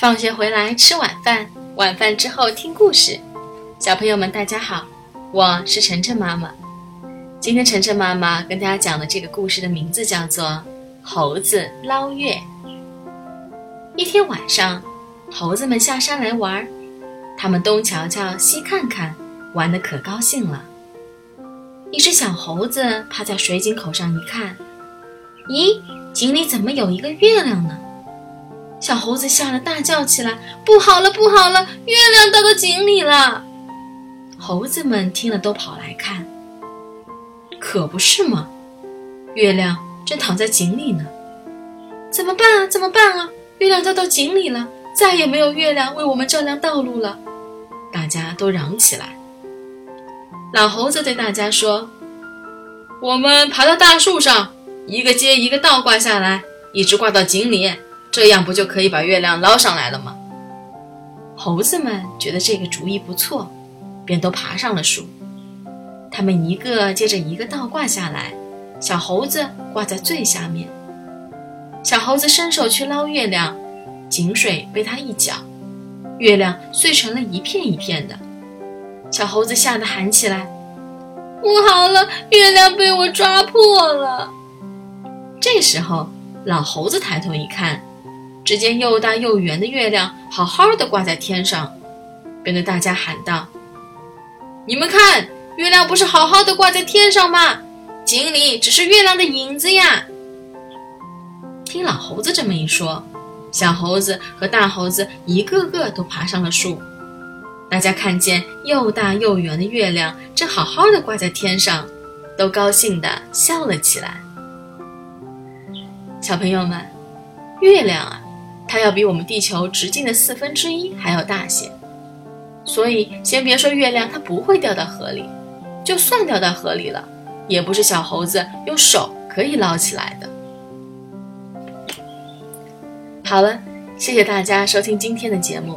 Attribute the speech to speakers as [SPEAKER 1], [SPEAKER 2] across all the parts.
[SPEAKER 1] 放学回来吃晚饭，晚饭之后听故事。小朋友们，大家好，我是晨晨妈妈。今天晨晨妈妈跟大家讲的这个故事的名字叫做《猴子捞月》。一天晚上，猴子们下山来玩，他们东瞧瞧，西看看，玩得可高兴了。一只小猴子趴在水井口上一看，咦，井里怎么有一个月亮呢？小猴子吓得大叫起来：“不好了，不好了，月亮掉到井里了！”猴子们听了都跑来看，可不是吗？月亮正躺在井里呢，怎么办啊？怎么办啊？月亮掉到井里了，再也没有月亮为我们照亮道路了！大家都嚷起来。老猴子对大家说：“我们爬到大树上，一个接一个倒挂下来，一直挂到井里。”这样不就可以把月亮捞上来了吗？猴子们觉得这个主意不错，便都爬上了树。他们一个接着一个倒挂下来，小猴子挂在最下面。小猴子伸手去捞月亮，井水被他一搅，月亮碎成了一片一片的。小猴子吓得喊起来：“不好了，月亮被我抓破了！”这时候，老猴子抬头一看。只见又大又圆的月亮好好的挂在天上，便对大家喊道：“你们看，月亮不是好好的挂在天上吗？井里只是月亮的影子呀！”听老猴子这么一说，小猴子和大猴子一个个都爬上了树。大家看见又大又圆的月亮正好好的挂在天上，都高兴的笑了起来。小朋友们，月亮啊！它要比我们地球直径的四分之一还要大些，所以先别说月亮它不会掉到河里，就算掉到河里了，也不是小猴子用手可以捞起来的。好了，谢谢大家收听今天的节目。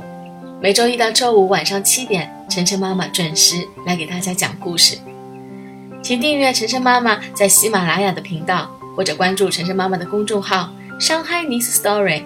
[SPEAKER 1] 每周一到周五晚上七点，晨晨妈妈准时来给大家讲故事。请订阅晨晨妈妈在喜马拉雅的频道，或者关注晨晨妈妈的公众号“上海 Nice Story”。